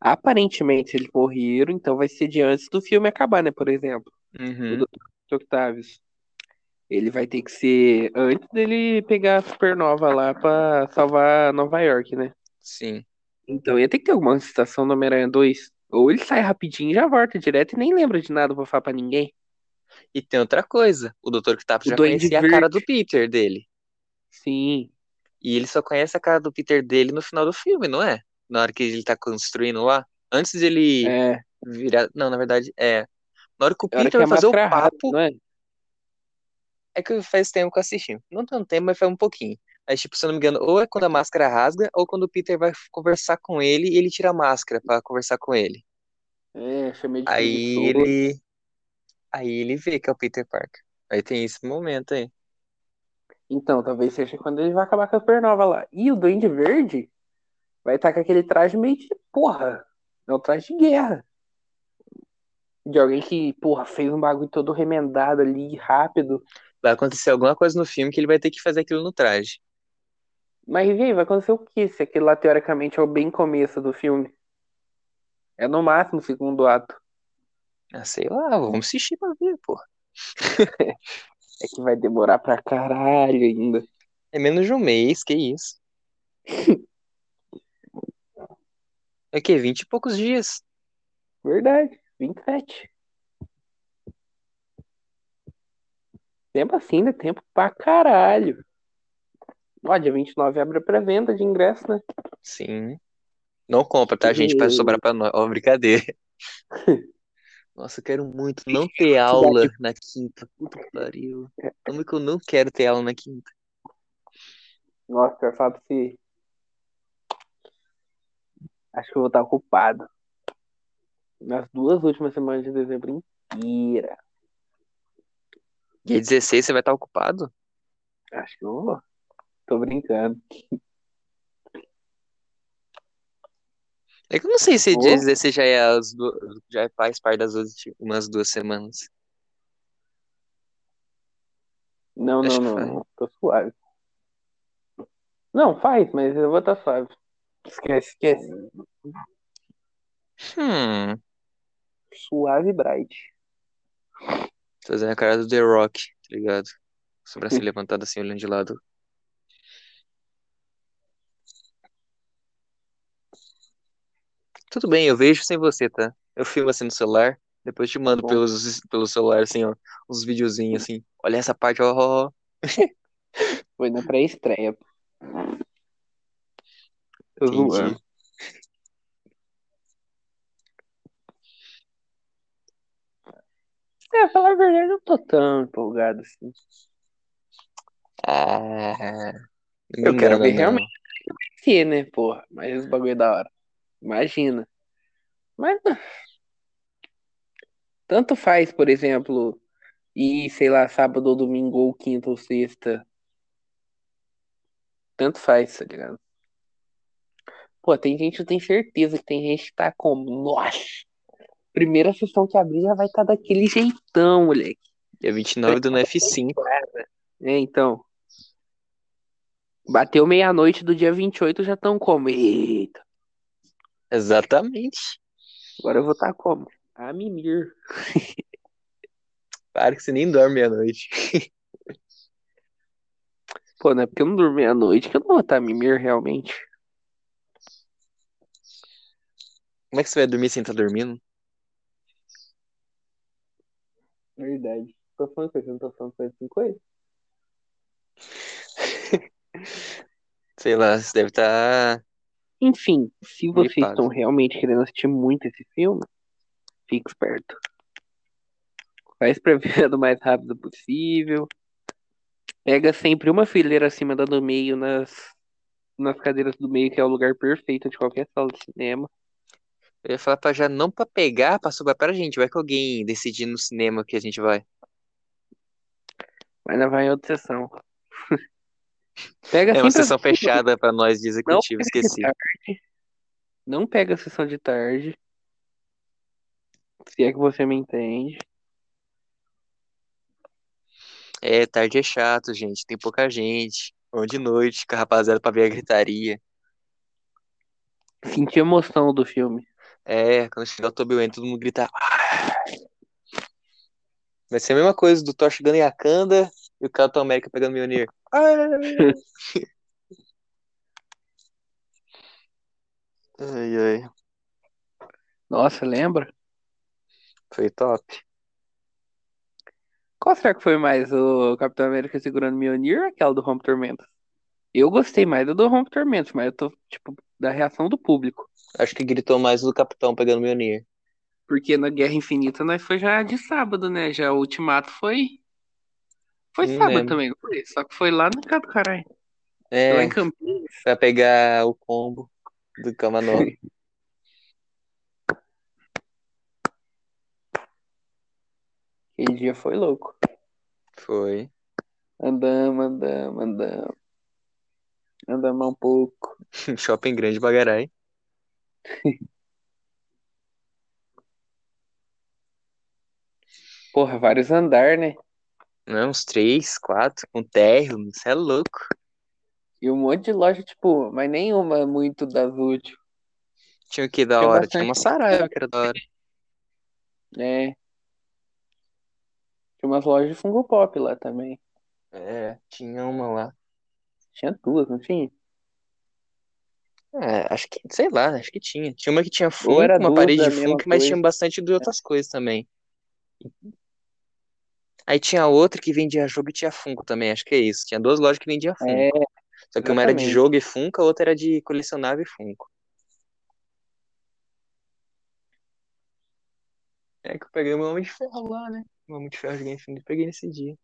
aparentemente eles morreram, então vai ser de antes do filme acabar, né? Por exemplo, Uhum, o Dr. Octavius. Ele vai ter que ser antes dele pegar a supernova lá pra salvar Nova York, né? sim. Então ia ter que ter alguma citação do Homem-Aranha 2. Ou ele sai rapidinho e já volta direto e nem lembra de nada pra falar pra ninguém. E tem outra coisa. O Dr. Octopus O já conhecia a cara Verde. do Peter dele. Sim. E ele só conhece a cara do Peter dele no final do filme, não é? Na hora que ele tá construindo lá. Antes dele É. virar. Não, na verdade, é. Na hora que o É Peter que vai fazer o papo. é? É que faz tempo que eu assisti. Não tanto tempo, mas faz um pouquinho. Mas, tipo, se eu não me engano, ou é quando a máscara rasga, ou quando o Peter vai conversar com ele e ele tira a máscara pra conversar com ele. É, chamei de Aí ele. Aí ele vê que é o Peter Parker. Aí tem esse momento aí. Então, talvez seja quando ele vai acabar com a supernova lá. E o Duende Verde vai estar com aquele traje meio de porra. É um traje de guerra. De alguém que, porra, fez um bagulho todo remendado ali, rápido. Vai acontecer alguma coisa no filme que ele vai ter que fazer aquilo no traje. Mas e aí, vai acontecer o que se aquele lá, teoricamente, é o bem começo do filme? É no máximo o segundo ato. Ah, sei lá, vamos assistir pra ver, pô. É que vai demorar pra caralho ainda. É menos de um mês, que isso. É o quê? Vinte e poucos dias. Verdade, 27. Tempo assim, né? Tempo pra caralho. Ó, dia 29 abre a pré-venda de ingresso, né? Sim. Não compra, tá, gente? Pra sobrar pra nós. Ó, brincadeira. Nossa, eu quero muito não ter aula na quinta. Puta que pariu. Como é que eu não quero ter aula na quinta? Nossa, eu falo se. Acho que eu vou estar ocupado. Nas duas últimas semanas de dezembro inteira. Dia 16 você vai estar ocupado? Acho que eu vou. Tô brincando. É que eu não sei se Ô. dia 16 já é as du- já faz parte das últimas duas semanas. Não, Acho não, não, não. Tô suave. Não, faz, mas eu vou estar suave. Esquece, esquece. Hum, Suave bright. tô fazendo a cara do The Rock, tá ligado? Sobrancelha levantada assim, olhando de lado. Tudo bem, eu vejo sem você, tá? Eu filmo assim no celular, depois te mando bom. pelos, pelo celular, assim, ó, uns videozinhos assim. Olha essa parte, ó, ó, ó. Foi na pré-estreia. Entendi. zoando. É, falar a verdade, eu não tô tão empolgado assim. Ah, não Eu quero ver não. realmente ser, né, porra? Mas os bagulho é da hora. Imagina. Mas não. tanto faz, por exemplo, ir, sei lá, sábado ou domingo, ou quinta ou sexta. Tanto faz, tá ligado? Pô, tem gente, eu tenho certeza que tem gente que tá como, nossa, primeira sessão que abrir já vai estar daquele jeitão, moleque. Dia 29 do no F5. É, então. Bateu meia-noite do dia 28, já estão como? Eita, Exatamente. agora eu vou estar como? A mimir. Para que você nem dorme meia-noite. Pô, não é porque eu não dormi à noite que eu não vou estar a mimir realmente. Como é que você vai dormir sem estar dormindo? Verdade. Tô falando coisa, não tô falando coisa assim, coisa. Sei lá, você deve estar. Enfim, se vocês estão realmente querendo assistir muito esse filme, fique esperto. Faz pra ver o mais rápido possível. Pega sempre uma fileira acima da do meio nas, nas cadeiras do meio, que é o lugar perfeito de qualquer sala de cinema. Eu ia falar pra já não pra pegar, pra sobrar pra gente. Vai que alguém decidir no cinema que a gente vai. Mas não vai em outra sessão. Pega É uma sessão fechada pra nós de executivo, esqueci. Não pega a sessão de tarde. Se é que você me entende. É, tarde é chato, gente. Tem pouca gente. Ou de noite, com a rapaziada pra ver a gritaria. Sentir a emoção do filme. É, quando chegar o Toby Wayne, todo mundo grita. "Ah!" Vai ser a mesma coisa do Thor chegando em Wakanda e o Capitão América pegando o Mjolnir. Ai, ai. Nossa, lembra? Foi top. Qual será que foi mais? O Capitão América segurando Mjolnir ou aquela do Rompe Tormentos? Eu gostei mais do do Rompe Tormentos, mas eu tô, tipo, da reação do público. Acho que gritou mais do Capitão pegando o Mjolnir. Porque na Guerra Infinita nós foi já de sábado, né? Já o Ultimato foi. Foi Não sábado lembro. também, não foi? Só que foi lá no casa do caralho. Foi lá É, em Campinas. pra pegar o combo do Kamanó. Aquele dia foi louco. Foi. Andamos, andamos, andamos. Andamos um pouco. Shopping Grande Bagarai. Porra, vários andar, né? Não, uns três, quatro, com térreo, você é louco. E um monte de loja, tipo, mas nenhuma muito das úteis. Tinha o que da Tinha hora? bastante. Tinha uma Saraiva que era da hora. É. Tinha umas lojas de Fungo Pop lá também. É, tinha uma lá. Tinha duas, não tinha? É, acho que, sei lá, acho que tinha. Tinha uma que tinha era uma parede de Funko, mas tinha bastante de outras coisas também. Aí tinha outra que vendia jogo e tinha Funko também, acho que é isso. Tinha duas lojas que vendiam Funko. É, Só que uma era de jogo e Funko, a outra era de colecionável e Funko. É que eu peguei o meu Homem de Ferro lá, né? O Homem de Ferro de Game Infinito, eu peguei nesse dia.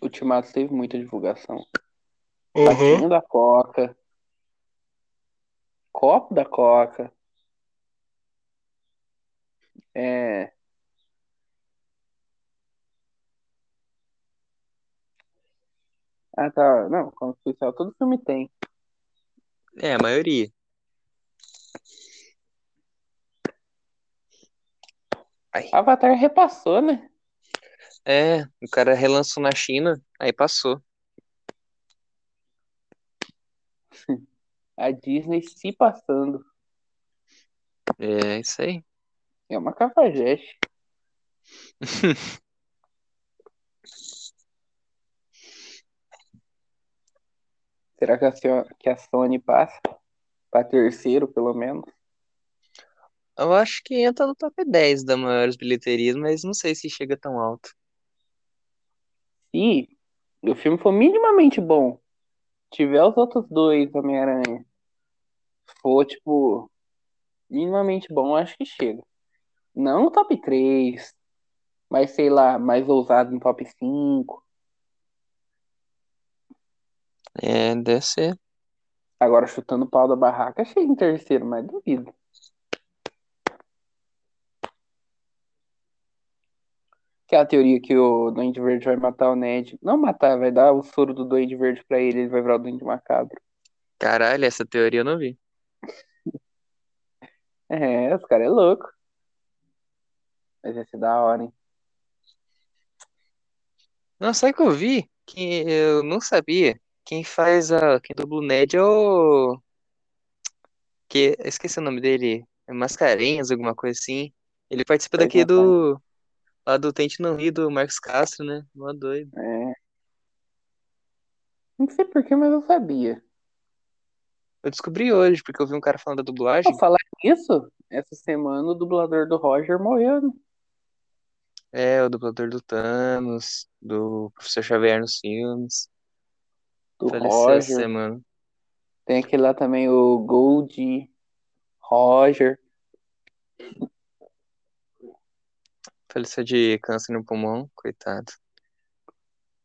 Ultimato teve muita divulgação. Uhum. Patinho da Coca. Copo da Coca. É. Ah, tá. Não, como especial todo filme tem. É, a maioria. Ai. Avatar repassou, né? É, o cara relançou na China, aí passou. A Disney se passando. É, isso aí. É uma cafajeste. Será que a, Sio- que a Sony passa? Pra terceiro, pelo menos? Eu acho que entra no top 10 das maiores bilheterias, mas não sei se chega tão alto. Se o filme for minimamente bom, tiver os outros dois Homem-Aranha, for, tipo, minimamente bom, acho que chega. Não no top 3, mas sei lá, mais ousado no top 5. É, deve ser. Agora chutando o pau da barraca, chega em terceiro, mas duvido. Que é a teoria que o Duende Verde vai matar o Ned. Não matar, vai dar o soro do Duende Verde pra ele, ele vai virar o Duende Macabro. Caralho, essa teoria eu não vi. É, os caras é louco. Mas ia ser da hora, hein? Não, sabe que eu vi? Que eu não sabia. Quem faz a. Quem dubla o Ned é o. Que, esqueci o nome dele. É Mascarenhas, alguma coisa assim. Ele participa daqui do. Lá do Tente Não Rir do Marcos Castro, né? Mó doido. É. Não sei porquê, mas eu sabia. Eu descobri hoje, porque eu vi um cara falando da dublagem. Vou falar nisso, essa semana o dublador do Roger morreu, né? É, o dublador do Thanos, do Professor Xavier nos filmes. Do Faleceu essa Roger. semana. Tem aquele lá também, o Gold Roger. Faleceu de câncer no pulmão, coitado.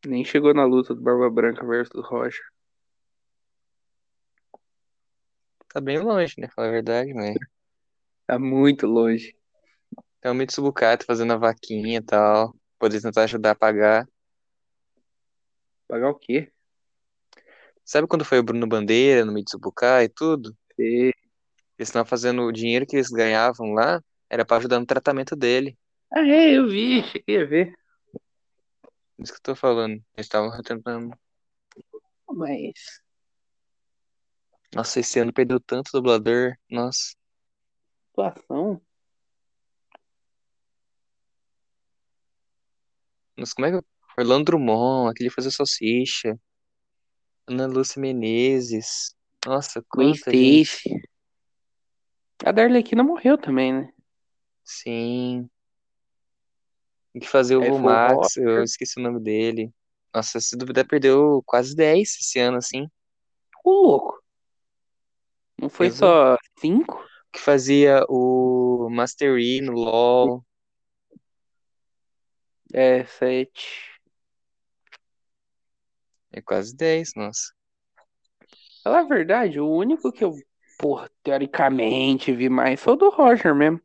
Nem chegou na luta do Barba Branca versus do Roger. Tá bem longe, né? Falar a verdade, mas. Tá muito longe. Tem o Mitsubukai fazendo a vaquinha e tal. Poder tentar ajudar a pagar. Pagar o quê? Sabe quando foi o Bruno Bandeira no Mitsubukai e tudo? Sei. Eles estavam fazendo o dinheiro que eles ganhavam lá, era pra ajudar no tratamento dele. Ah, é, eu vi, cheguei a ver. Isso que eu tô falando. Eles estavam tentando. Mas. Nossa, esse ano perdeu tanto dublador. Nossa. Situação. Nossa, como é que. Orlando Drummond, aquele que fazia salsicha. Ana Lúcia Menezes. Nossa, quanta gente. Stacy. A da Arlequina morreu também, né? Sim. Tem que fazer o Max, eu esqueci o nome dele. Nossa, se duvidar, perdeu quase 10 esse ano, assim. O louco. Não foi Teve só cinco? que fazia o Master Yi no LoL. É, sete. É quase 10, nossa. Falar a verdade, o único que eu, porra, teoricamente vi mais foi o do Roger mesmo.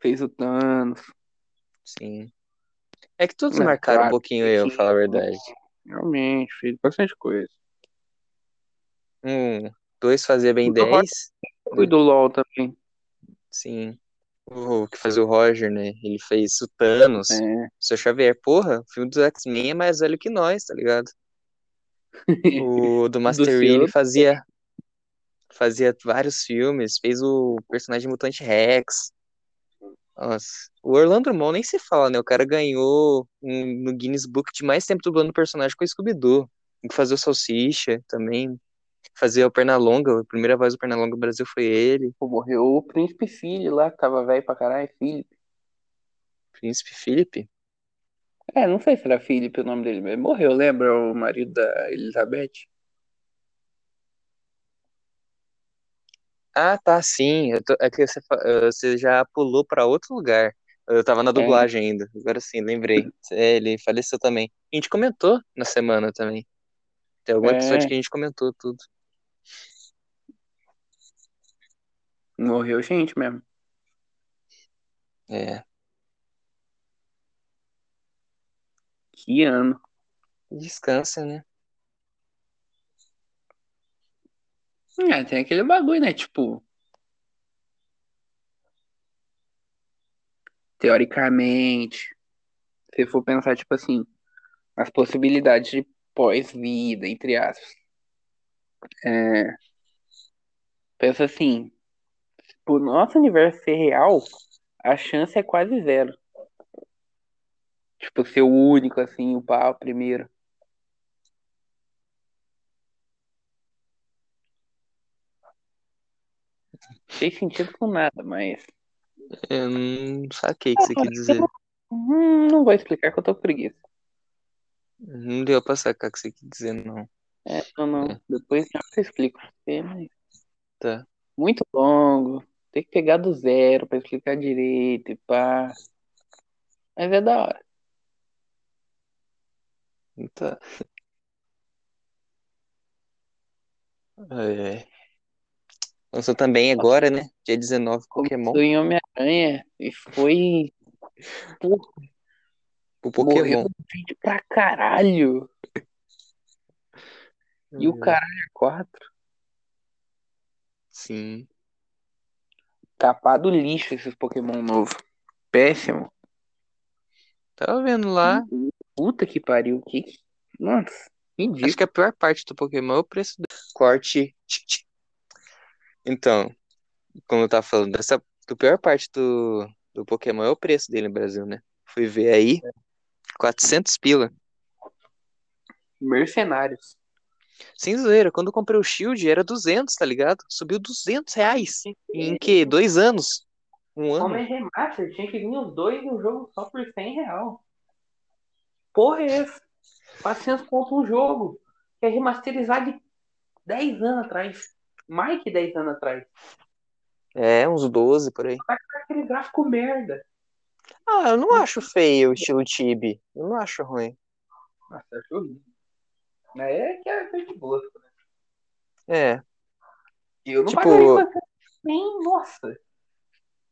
Fez o Thanos. Sim. É que todos Não, marcaram um claro, pouquinho eu, falar a verdade. realmente, fez bastante coisa. Um, Dois fazia bem O do Roger 10. Fui do LoL também. Sim. O que fazia o Roger, né? Ele fez o Thanos. É. O seu Xavier, porra, o filme do X-Men é mais velho que nós, tá ligado? O do Master seu- ele fazia fazia vários filmes, fez o personagem mutante Rex. Nossa, o Orlando Drummond nem se fala, né? O cara ganhou um- no Guinness Book de mais tempo dublando personagem com o Scooby-Doo. Fazia o Salsicha também. Fazia o Pernalonga, a primeira voz do Pernalonga do Brasil foi ele. Pô, morreu o Príncipe Filho lá, que tava velho pra caralho, Felipe. Príncipe Felipe. É, não sei se era Felipe o nome dele, mas morreu, lembra? O marido da Elizabeth. Ah, tá, sim. Eu tô- é que você, eh, você já pulou pra outro lugar. Eu tava na dublagem ainda. Agora sim, lembrei. É, ele faleceu também. A gente comentou na semana também. Tem algum É. episódio que a gente comentou tudo. Morreu gente mesmo. É. Que ano. Descansa, né? É, tem aquele bagulho, né? Tipo. Teoricamente, se for pensar, tipo assim, as possibilidades de pós-vida, entre aspas. É, pensa assim, pro nosso universo ser real, a chance é quase zero. Tipo, ser o único, assim, o pau primeiro. Fez sentido com nada, mas. Eu não saquei o que você quis dizer. Hum, não vou explicar que eu tô com preguiça. Não deu pra sacar o que você quis dizer, não. É, não, não. É. Depois eu explico pra você, mas Tá. muito longo. Tem que pegar do zero pra explicar direito e pá. Mas é da hora. Tá. É. Lançou também agora, né? Dia 19, Pokémon. Começou em Homem-Aranha e foi. Porra, O morreu Pokémon. gente pra caralho. E o É, caralho é 4. Sim. Capado lixo esses Pokémon novos. Péssimo. Tava vendo lá. Puta que pariu. Que... que- Nossa, ridículo. Acho que a pior parte do Pokémon é o preço do corte. Tch, tch. Então, como eu tava falando, essa, a pior parte do, do Pokémon é o preço dele no Brasil, né? Fui ver aí, 400 pila. Mercenários. Sem zoeira, quando eu comprei o Shield era 200, tá ligado? Subiu 200 reais. Em que? Dois anos? Um ano? Homem Remaster tinha que vir os dois e o jogo só por 100 real. Porra, é essa? 400 pontos um jogo. Que é remasterizar de 10 anos atrás. Mais que 10 anos atrás. É, uns 12 por aí. Aquele gráfico merda. Ah, eu não acho feio o estilo Tibi. Eu não acho ruim. Nossa, acho horrível. Mas é que é coisa de gosto. né? É. Eu não Tipo- pagaria nem, nossa.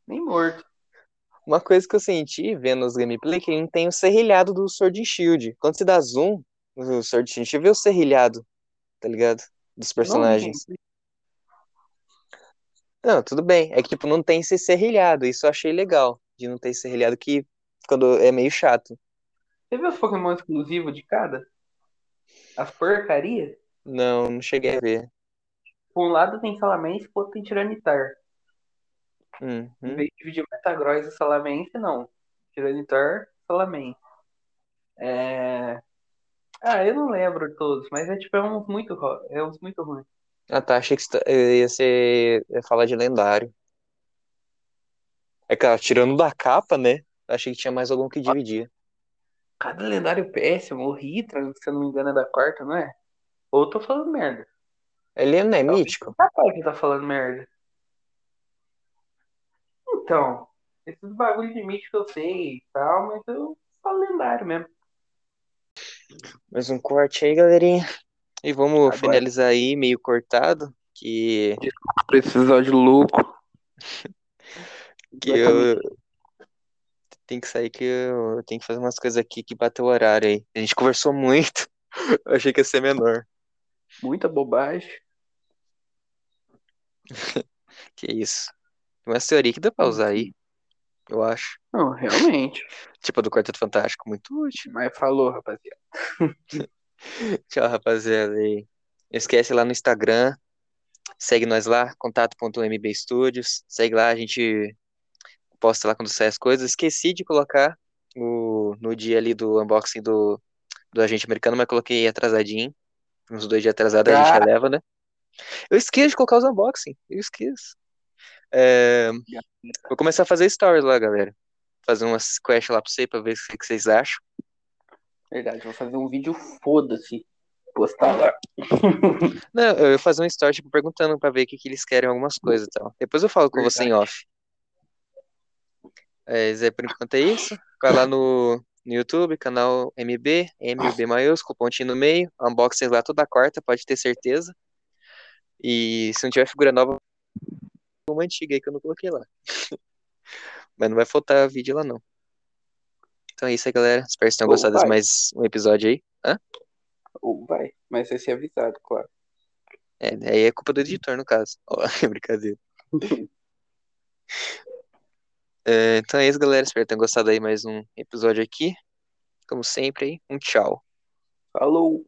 Nem morto. Uma coisa que eu senti vendo os gameplay é que não tem o serrilhado do Sword Shield. Quando você dá zoom no Sword Shield, você vê o serrilhado, tá ligado? Dos personagens. Não, tudo bem. É que, tipo, não tem esse serrilhado. Isso eu achei legal. De não ter serrilhado que quando é meio chato. Você viu os Pokémon exclusivos de cada? As porcarias? Não, não cheguei a ver. Por um lado tem Salamence, pro outro tem Tiranitar. Em Uhum. vez de dividir Metagross e Salamence, não. Tiranitar, Salamence. É... Ah, eu não lembro todos, mas é tipo, é uns muito, é uns muito ruins. Ah, tá. Achei que tá- ia ser. ia falar de lendário. É claro, tirando da capa, né? Achei que tinha mais algum que dividia. Cada lendário péssimo, o Hitra, se eu não me engano, é da quarta, não é? Ou eu tô falando merda. Ele não é mítico? Capaz que tá falando merda. Então, esses bagulho de mítico eu sei e tal, mas eu falo lendário mesmo. Mais um corte aí, galerinha. E vamos Agora. finalizar aí, meio cortado, que, esse episódio louco. que eu tenho que sair que eu tenho que fazer umas coisas aqui que bateu o horário aí. A gente conversou muito. Eu achei que ia ser menor. Muita bobagem. Que isso. Tem uma teoria que dá pra usar aí, eu acho. Não, realmente. Tipo a do Quarteto Fantástico, muito útil. Mas falou, rapaziada. Tchau, rapaziada. E não esquece lá no Instagram. Segue nós lá, contato.mb Studios. Segue lá, a gente posta lá quando sai as coisas. Esqueci de colocar no, no dia ali do unboxing do, do agente americano, mas coloquei atrasadinho. Uns dois dias atrasados a gente Ah. releva, né? Eu esqueço de colocar os unboxing. Eu esqueço. É, vou começar a fazer stories lá, galera. Fazer umas quests lá pra você pra ver o que vocês acham. Verdade, vou fazer um vídeo foda-se. Postar lá. Não, eu ia fazer um story, tipo, perguntando pra ver o que, que eles querem, algumas coisas e tal. Depois eu falo com você em off. É, por enquanto é isso. Vai lá no, no YouTube, canal MB, MB maiúsculo, pontinho no meio. Unboxing lá toda quarta, pode ter certeza. E se não tiver figura nova, uma antiga aí que eu não coloquei lá. Mas não vai faltar vídeo lá, não. Então é isso aí, galera. Espero que vocês tenham Ou gostado de mais um episódio aí. Hã? Ou vai, mas vai ser avisado, claro. É, aí é culpa do editor, no caso. Ó, brincadeira. É, então é isso, galera. Espero que tenham gostado aí mais um episódio aqui. Como sempre aí, um tchau. Falou!